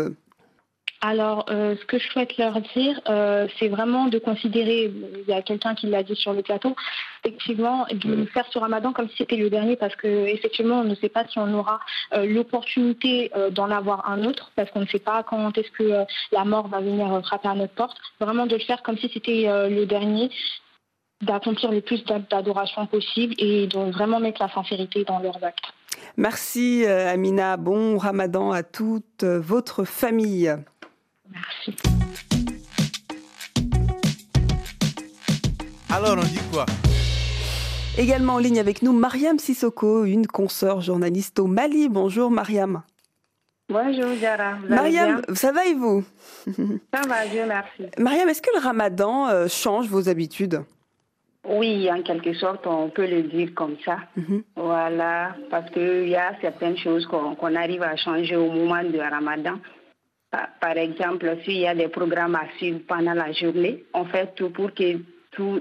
Alors, euh, ce que je souhaite leur dire, euh, c'est vraiment de considérer, il y a quelqu'un qui l'a dit sur le plateau, effectivement, de faire ce ramadan comme si c'était le dernier, parce que effectivement, on ne sait pas si on aura euh, l'opportunité d'en avoir un autre, parce qu'on ne sait pas quand est-ce que la mort va venir frapper à notre porte. Vraiment de le faire comme si c'était le dernier, d'accomplir le plus d'adoration possible et de vraiment mettre la sincérité dans leurs actes. Merci Amina, bon ramadan à toute votre famille. Merci. Alors on dit quoi? Également en ligne avec nous, Mariam Sissoko, une consoeur journaliste au Mali. Bonjour Mariam. Bonjour. Vous Mariam, bien? ça va et vous? Ça va, Dieu merci. Mariam, est-ce que le ramadan euh, change vos habitudes? Oui, en quelque sorte, on peut le dire comme ça. Mhm. Voilà, parce qu'il y a certaines choses qu'on qu'on arrive à changer au moment du ramadan. Par- exemple, s'il y a des programmes à suivre pendant la journée, on fait tout pour que tout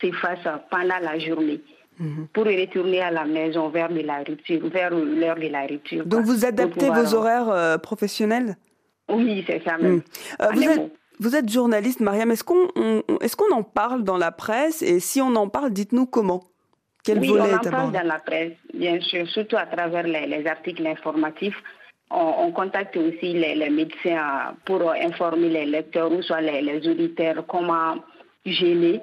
s'efface pendant la journée. Mhm. Pour retourner à la maison vers de la rupture, vers l'heure de la rupture. Donc vous adaptez vos horaires euh, professionnels? Oui, c'est ça même. Mm. Euh, vous, êtes, mot. vous êtes journaliste, Mariam. Est-ce qu'on on- on- est-ce qu'on en parle dans la presse? Et si on en parle, dites-nous comment. Quel oui, volet on en est parle dans la presse, bien sûr, surtout à travers les, les articles informatifs. On, on contacte aussi les, médecins pour informer les lecteurs ou soit les, les auditeurs comment gêner,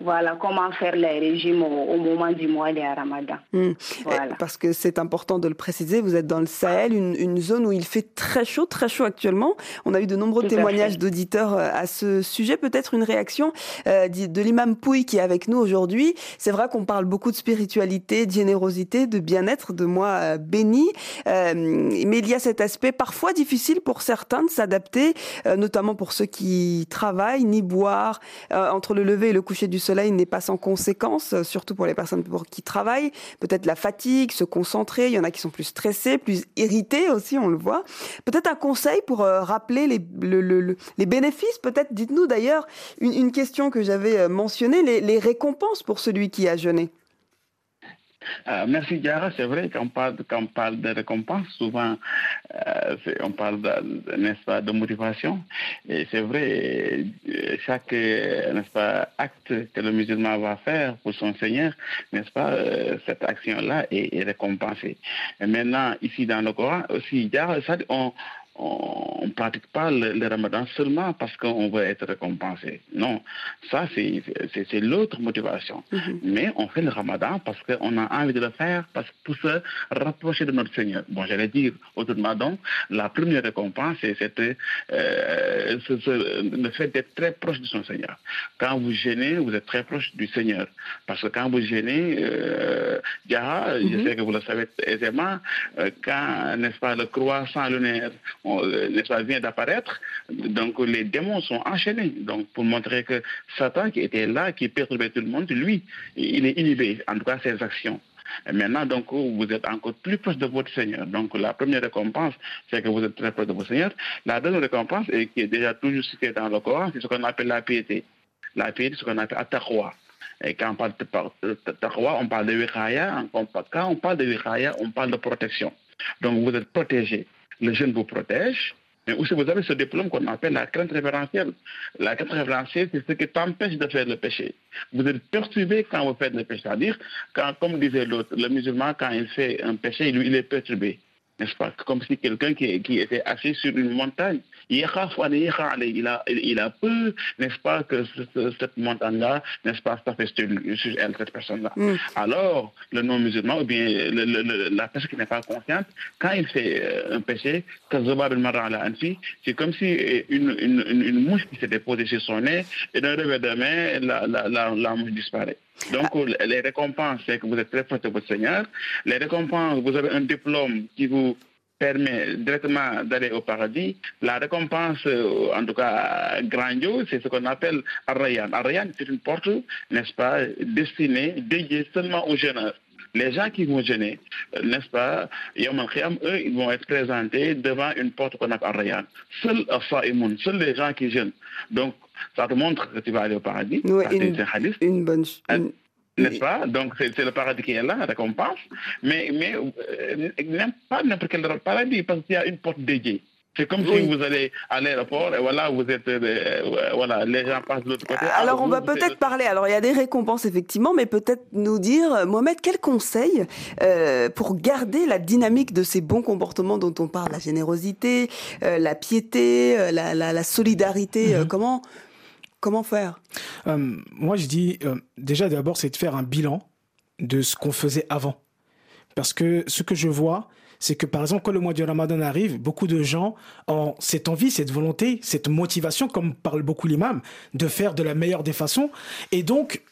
voilà, comment faire les régimes au, au moment du mois de Ramadan. Hmm. Voilà. Eh, Parce que c'est important de le préciser, vous êtes dans le Sahel, une, une zone où il fait très chaud, très chaud actuellement. On a eu de nombreux Tout témoignages d'auditeurs euh, à ce sujet. Peut-être une réaction euh, de l'imam Pouy qui est avec nous aujourd'hui. C'est vrai qu'on parle beaucoup de spiritualité, de générosité, de bien-être, de moi euh, béni. Euh, mais il y a cet aspect parfois difficile pour certains de s'adapter, euh, notamment pour ceux qui travaillent, ni boire entre le lever et le coucher du soleil n'est pas sans conséquence, euh, surtout pour les personnes pour qui travaillent. Peut-être la fatigue, se concentrer. Il y en a qui sont plus stressés, plus irrités aussi, on le voit. Peut-être un conseil pour euh, rappeler les, le- le- le- les bénéfices. Peut-être, dites-nous d'ailleurs une, une question que j'avais euh, mentionnée, les, les récompenses pour celui qui a jeûné. Euh, merci Diara, c'est vrai qu'on parle, parle de récompense, souvent euh, on parle pas, de motivation. Et c'est vrai, euh, chaque pas, acte que le musulman va faire pour son Seigneur, n'est-ce pas, cette action-là est, récompensée. Et maintenant, ici dans le Coran aussi, Diara, ça, on on ne pratique pas le, le ramadan seulement parce qu'on veut être récompensé. Non, ça c'est l'autre motivation. Mais on fait le ramadan parce qu'on a envie de le faire, parce que pour se rapprocher de notre Seigneur. Bon, j'allais dire autrement donc, la première récompense, c'est c'était, euh, le fait d'être très proche de son Seigneur. Quand vous gênez, vous êtes très proche du Seigneur. Parce que quand vous gênez, euh, je sais que vous le savez aisément, euh, quand, n'est-ce pas, le croissant lunaire on, euh, vient d'apparaître, donc les démons sont enchaînés. Donc pour montrer que Satan qui était là, qui perturbait tout le monde, lui, il est inhibé, en tout cas ses actions. Et maintenant, donc, vous êtes encore plus proche de votre Seigneur. Donc, la première récompense, c'est que vous êtes très proche de votre Seigneur. La deuxième récompense, et qui est déjà toujours citée dans le Coran, c'est ce qu'on appelle la piété. La piété, c'est ce qu'on appelle attaqwa. Et quand on parle de taqwa, on parle de wiqaya. Quand on parle de wiqaya, on parle de protection. Donc, vous êtes protégé. Le jeune vous protège. Mais aussi, vous avez ce diplôme qu'on appelle la crainte révérentielle. La crainte révérentielle, c'est ce qui t'empêche de faire le péché. Vous êtes perturbé quand vous faites le péché. C'est-à-dire, quand, comme disait l'autre, le musulman, quand il fait un péché, il est perturbé. N'est-ce pas Comme si quelqu'un qui, qui était assis sur une montagne, il a, il a peur, n'est-ce pas, que ce- ce- cette montagne-là, n'est-ce pas, fait sur, elle, cette personne-là. Alors, le non-musulman, ou bien le- le- le- la personne qui n'est pas consciente, quand il fait euh, un péché, c'est comme si euh, une, une, une, une mouche qui s'est déposée sur son nez, et d'un revers de main, la, la, la, la mouche disparaît. Donc, les récompenses, c'est que vous êtes très proche de votre Seigneur. Les récompenses, vous avez un diplôme qui vous permet directement d'aller au paradis. La récompense, euh, en tout cas grandiose, c'est ce qu'on appelle Arrayan. Arrayan, c'est une porte, n'est-ce pas, destinée, dédiée seulement aux jeûneurs. Les gens qui vont gêner, euh, n'est-ce pas, Yom al-Qiyam, eux, ils vont être présentés devant une porte qu'on appelle Arrayan. Seuls seuls les gens qui jeûnent. Donc, ça te montre que tu vas aller au paradis. Oui, une, une bonne. ch- une- N'est-ce pas? Donc, c'est le paradis qui est là, la récompense. Mais, mais euh, pas n'importe quel paradis, parce qu'il y a une porte dédiée. C'est comme Oui. si vous allez à l'aéroport et voilà, vous êtes, euh, voilà, les gens passent de l'autre côté. Alors on vous, va peut-être parler, alors il y a des récompenses effectivement, mais peut-être nous dire, euh, Mohamed, quel conseil euh, pour garder la dynamique de ces bons comportements dont on parle, la générosité, euh, la piété, euh, la, la- la solidarité, euh, comment, comment faire? Euh, moi, je dis, euh, déjà d'abord, c'est de faire un bilan de ce qu'on faisait avant. Parce que ce que je vois, c'est que par exemple, quand le mois du Ramadan arrive, beaucoup de gens ont cette envie, cette volonté, cette motivation, comme parle beaucoup l'imam, de faire de la meilleure des façons. Et donc,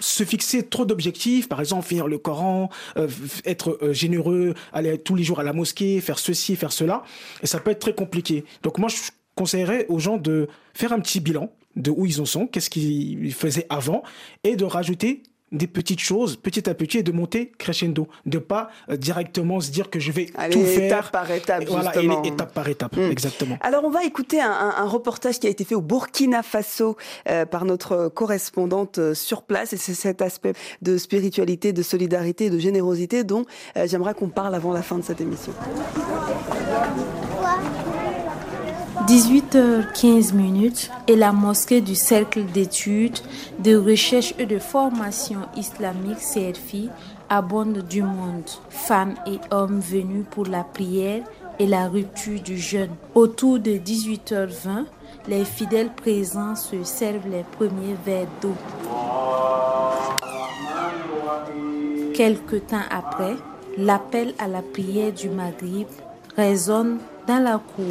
se fixer trop d'objectifs, par exemple finir le Coran, euh, être euh, généreux, aller tous les jours à la mosquée, faire ceci, faire cela, et ça peut être très compliqué. Donc moi, je conseillerais aux gens de faire un petit bilan de où ils en sont, qu'est-ce qu'ils faisaient avant, et de rajouter des petites choses petit à petit et de monter crescendo, de pas euh, directement se dire que je vais Allez, tout faire. étape par étape, Et Voilà, et justement. étape par étape, Mm. exactement. Alors on va écouter un, un- un reportage qui a été fait au Burkina Faso euh, par notre correspondante euh, sur place et c'est cet aspect de spiritualité, de solidarité, de générosité dont euh, j'aimerais qu'on parle avant la fin de cette émission. 18h15 minutes et la mosquée du Cercle d'études, de recherche et de formation islamique CRFI abonde du monde, femmes et hommes venus pour la prière et la rupture du jeûne. Autour de 18h20, les fidèles présents se servent les premiers verres d'eau. Quelque temps après, l'appel à la prière du Maghrib résonne dans la cour.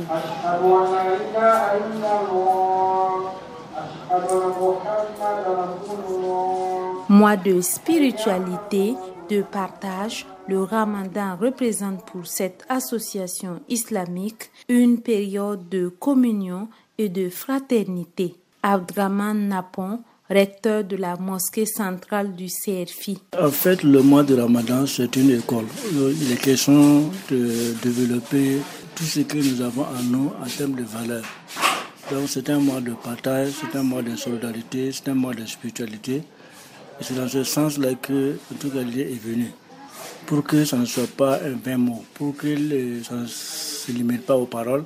Mois de spiritualité, de partage, le ramadan représente pour cette association islamique une période de communion et de fraternité. Abdraman Napon, recteur de la mosquée centrale du CRFI. En fait, le mois de Ramadan, c'est une école. Il est question de développer tout ce que nous avons en nous en termes de valeurs. Donc, c'est un mois de partage, c'est un mois de solidarité, c'est un mois de spiritualité. Et c'est dans ce sens-là que, tout est venue. Pour que ça ne soit pas un vain mot, pour que ça ne se limite pas aux paroles,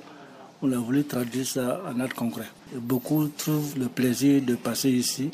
on a voulu traduire ça en acte concret. Et beaucoup trouvent le plaisir de passer ici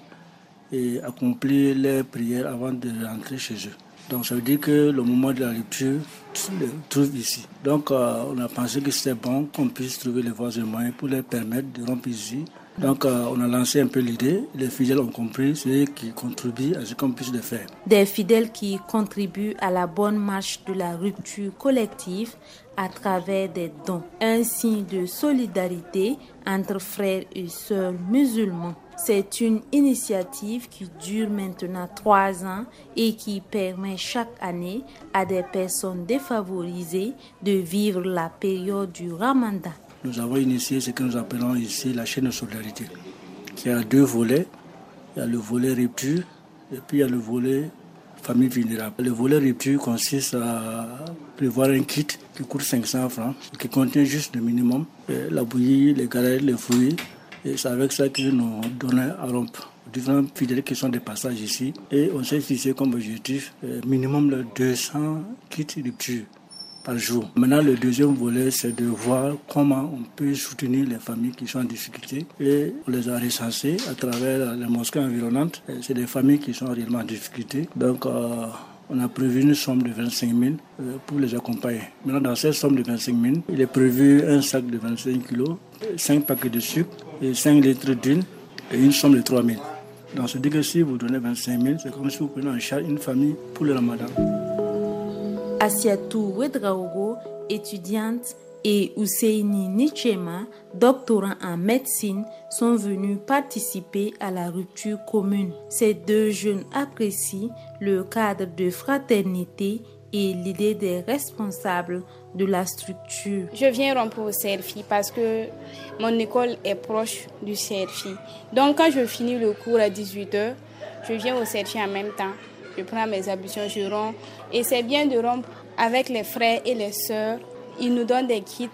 et accomplir leurs prières avant de rentrer chez eux. Donc ça veut dire que le moment de la rupture se trouve ici. Donc euh, on a pensé que c'était bon qu'on puisse trouver les voies et moyens pour leur permettre de rompre ici. Donc euh, on a lancé un peu l'idée, les fidèles ont compris, c'est eux qui contribuent à ce qu'on puisse le faire. Des fidèles qui contribuent à la bonne marche de la rupture collective à travers des dons. Un signe de solidarité entre frères et sœurs musulmans. C'est une initiative qui dure maintenant trois ans et qui permet chaque année à des personnes défavorisées de vivre la période du ramadan. Nous avons initié ce que nous appelons ici la chaîne de solidarité, qui a deux volets. Il y a le volet rupture et puis il y a le volet famille vulnérable. Le volet rupture consiste à prévoir un kit qui coûte 500 francs, qui contient juste le minimum, euh, la bouillie, les galettes, les fruits. Et c'est avec ça que nous donnons à rompre différents fidèles qui sont des passages ici. Et on s'est fixé comme objectif euh, minimum de 200 kits rupture par jour. Maintenant, le deuxième volet, c'est de voir comment on peut soutenir les familles qui sont en difficulté. Et on les a recensées à travers les mosquées environnantes. C'est des familles qui sont réellement en difficulté. Donc, euh, on a prévu une somme de 25 000 euh, pour les accompagner. Maintenant, dans cette somme de 25 000, il est prévu un sac de 25 kilos, 5 paquets de sucre et 5 litres d'huile et une somme de 3 000. Donc, dire que si vous donnez 25 000, c'est comme si vous prenez en charge une famille pour le ramadan. Asiatou Wedraogo, étudiante, et Husseini Nichema, doctorant en médecine, sont venus participer à la rupture commune. Ces deux jeunes apprécient le cadre de fraternité et l'idée des responsables de la structure. Je viens rompre au CRFI parce que mon école est proche du CRFI. Donc quand je finis le cours à 18h, je viens au CRFI en même temps. Je prends mes ablutions, je romps. Et c'est bien de rompre avec les frères et les sœurs. Ils nous donnent des kits.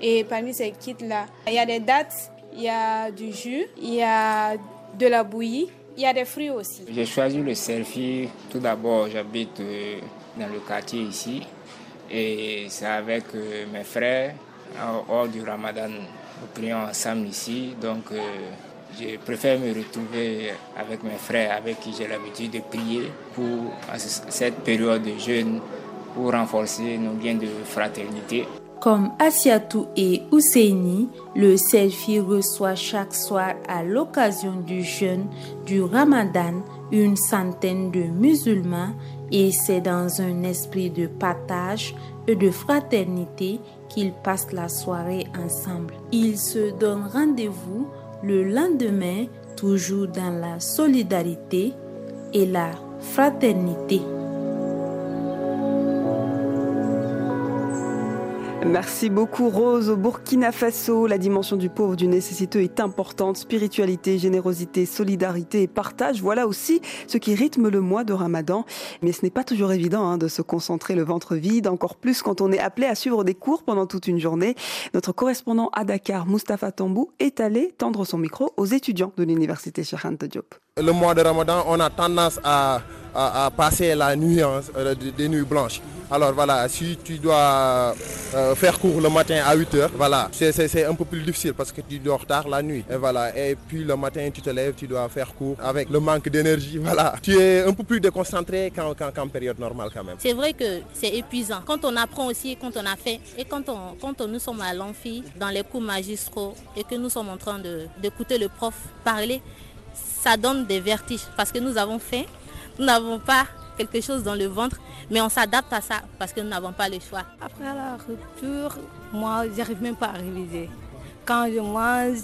Et parmi ces kits-là, il y a des dates, il y a du jus, il y a de la bouillie, il y a des fruits aussi. J'ai choisi le selfie. Tout d'abord, j'habite euh, dans le quartier ici. Et c'est avec euh, mes frères, hors du ramadan, nous prions ensemble ici. Donc, euh, je préfère me retrouver avec mes frères avec qui j'ai l'habitude de prier pour cette période de jeûne, pour renforcer nos liens de fraternité. Comme Asiatou et Husseini, le selfie reçoit chaque soir à l'occasion du jeûne du Ramadan une centaine de musulmans et c'est dans un esprit de partage et de fraternité qu'ils passent la soirée ensemble. Ils se donnent rendez-vous le lendemain, toujours dans la solidarité et la fraternité. Merci beaucoup Rose. Au Burkina Faso, la dimension du pauvre, du nécessiteux est importante. Spiritualité, générosité, solidarité et partage, voilà aussi ce qui rythme le mois de Ramadan. Mais ce n'est pas toujours évident hein, de se concentrer le ventre vide, encore plus quand on est appelé à suivre des cours pendant toute une journée. Notre correspondant à Dakar, Mustapha Tambou, est allé tendre son micro aux étudiants de l'université Cheikh Diop. Le mois de Ramadan, on a tendance à, à, passer la nuit, euh, des, nuits blanches. Alors voilà, si tu dois euh, faire cours le matin à 8 heures, voilà, c'est un peu plus difficile parce que tu dors tard la nuit. Et voilà, et puis le matin tu te lèves, tu dois faire cours avec le manque d'énergie. Voilà, tu es un peu plus déconcentré qu'en période normale quand même. C'est vrai que c'est épuisant. Quand on apprend aussi, quand on a fait, et quand, on, nous sommes à l'amphi, dans les cours magistraux, et que nous sommes en train d'écouter le prof parler, ça donne des vertiges parce que nous avons faim, nous n'avons pas quelque chose dans le ventre, mais on s'adapte à ça parce que nous n'avons pas le choix. Après la rupture, moi, j'arrive même pas à réviser. Quand je mange,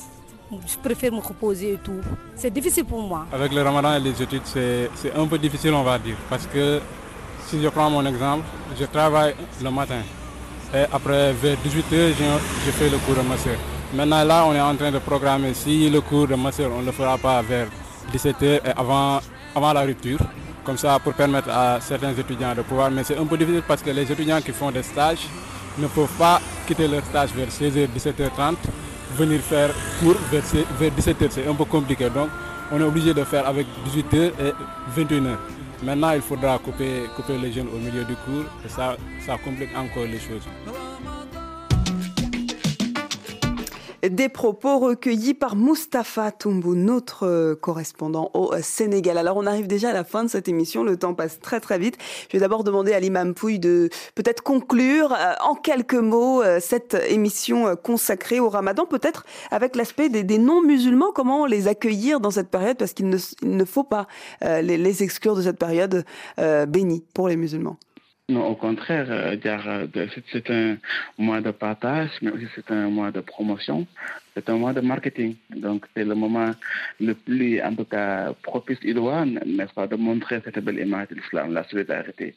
je préfère me reposer et tout. C'est difficile pour moi. Avec le ramadan et les études, c'est c'est un peu difficile, on va dire. Parce que si je prends mon exemple, je travaille le matin. Et après, vers 18h, je, je fais le cours de master. Maintenant, là, on est en train de programmer. Si le cours de master, on ne le fera pas vers 17h et avant, avant la rupture. Comme ça, pour permettre à certains étudiants de pouvoir. Mais c'est un peu difficile parce que les étudiants qui font des stages ne peuvent pas quitter leur stage vers 16h, 17h30, venir faire cours vers, vers 17h. C'est un peu compliqué. Donc, on est obligé de faire avec 18h et 21h. Maintenant, il faudra couper, couper les jeunes au milieu du cours et ça, ça complique encore les choses. Des propos recueillis par Mustapha Toumbo, notre euh, correspondant au euh, Sénégal. Alors on arrive déjà à la fin de cette émission, le temps passe très très vite. Je vais d'abord demander à l'imam Pouille de peut-être conclure euh, en quelques mots cette émission consacrée au ramadan, peut-être avec l'aspect des, des non-musulmans, comment les accueillir dans cette période, parce qu'il ne, ne faut pas les, les exclure de cette période euh, bénie pour les musulmans. Non, au contraire, euh, c'est- c'est un mois de partage, mais aussi c'est un mois de promotion, c'est un mois de marketing. Donc c'est le moment le plus, en tout cas, propice idoine, n'est-ce pas, de montrer cette belle image de l'islam, la solidarité.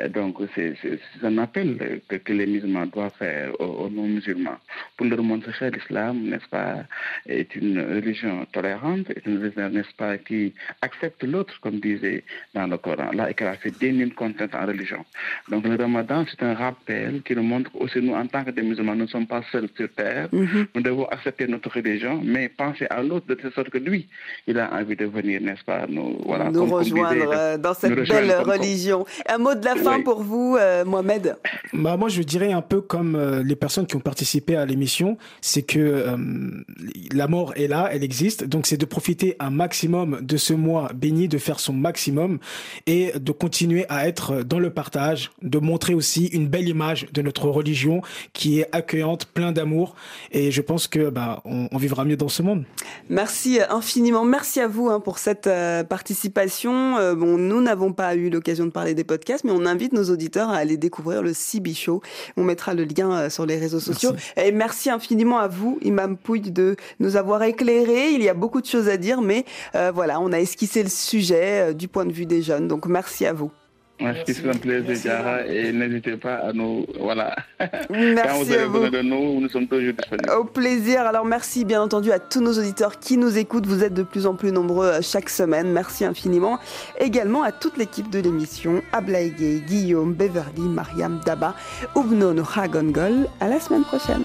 Euh, Donc c'est un appel que, que les musulmans doivent faire aux, aux non-musulmans pour leur montrer que l'islam, n'est-ce pas, est une religion tolérante, est une religion, n'est-ce pas, qui accepte l'autre, comme disait dans le Coran. Là, et fait déni une contrainte en religion. Donc le ramadan, c'est un rappel qui nous montre aussi, nous, en tant que des musulmans, nous ne sommes pas seuls sur terre. Nous devons accepter notre religion, mais penser à l'autre de telle sorte que lui, il a envie de venir, n'est-ce pas, nous, voilà, nous comme- comme disait, rejoindre euh, dans cette rejoindre belle comme- religion. Un mot de la fin Oui. pour vous, euh, Mohamed. Bah, moi, je dirais un peu comme euh, les personnes qui ont participé à l'émission, c'est que euh, la mort est là, elle existe, donc c'est de profiter un maximum de ce mois béni, de faire son maximum et de continuer à être dans le partage, de montrer aussi une belle image de notre religion qui est accueillante, plein d'amour, et je pense que bah, on, on vivra mieux dans ce monde. Merci infiniment. Merci à vous hein, pour cette euh, participation. Euh, bon, nous n'avons pas eu l'occasion de parler des podcasts, mais on invite nos auditeurs à aller découvrir le CB Show. On mettra le lien euh, sur les réseaux sociaux. Et merci infiniment à vous, Imam Pouy, de nous avoir éclairés. Il y a beaucoup de choses à dire, mais voilà, on a esquissé le sujet du point de vue des jeunes. Donc merci à vous. Merci, plaisir, Merci et n'hésitez pas à nous. Voilà. Merci Quand vous à vous. de nous, nous sommes toujours disponibles. Au plaisir. Alors, merci bien entendu à tous nos auditeurs qui nous écoutent. Vous êtes de plus en plus nombreux euh, chaque semaine. Merci infiniment. Également à toute l'équipe de l'émission Ablaïgué, Guillaume, Beverly, Mariam, Daba, Oubnon, Ragongol. À la semaine prochaine.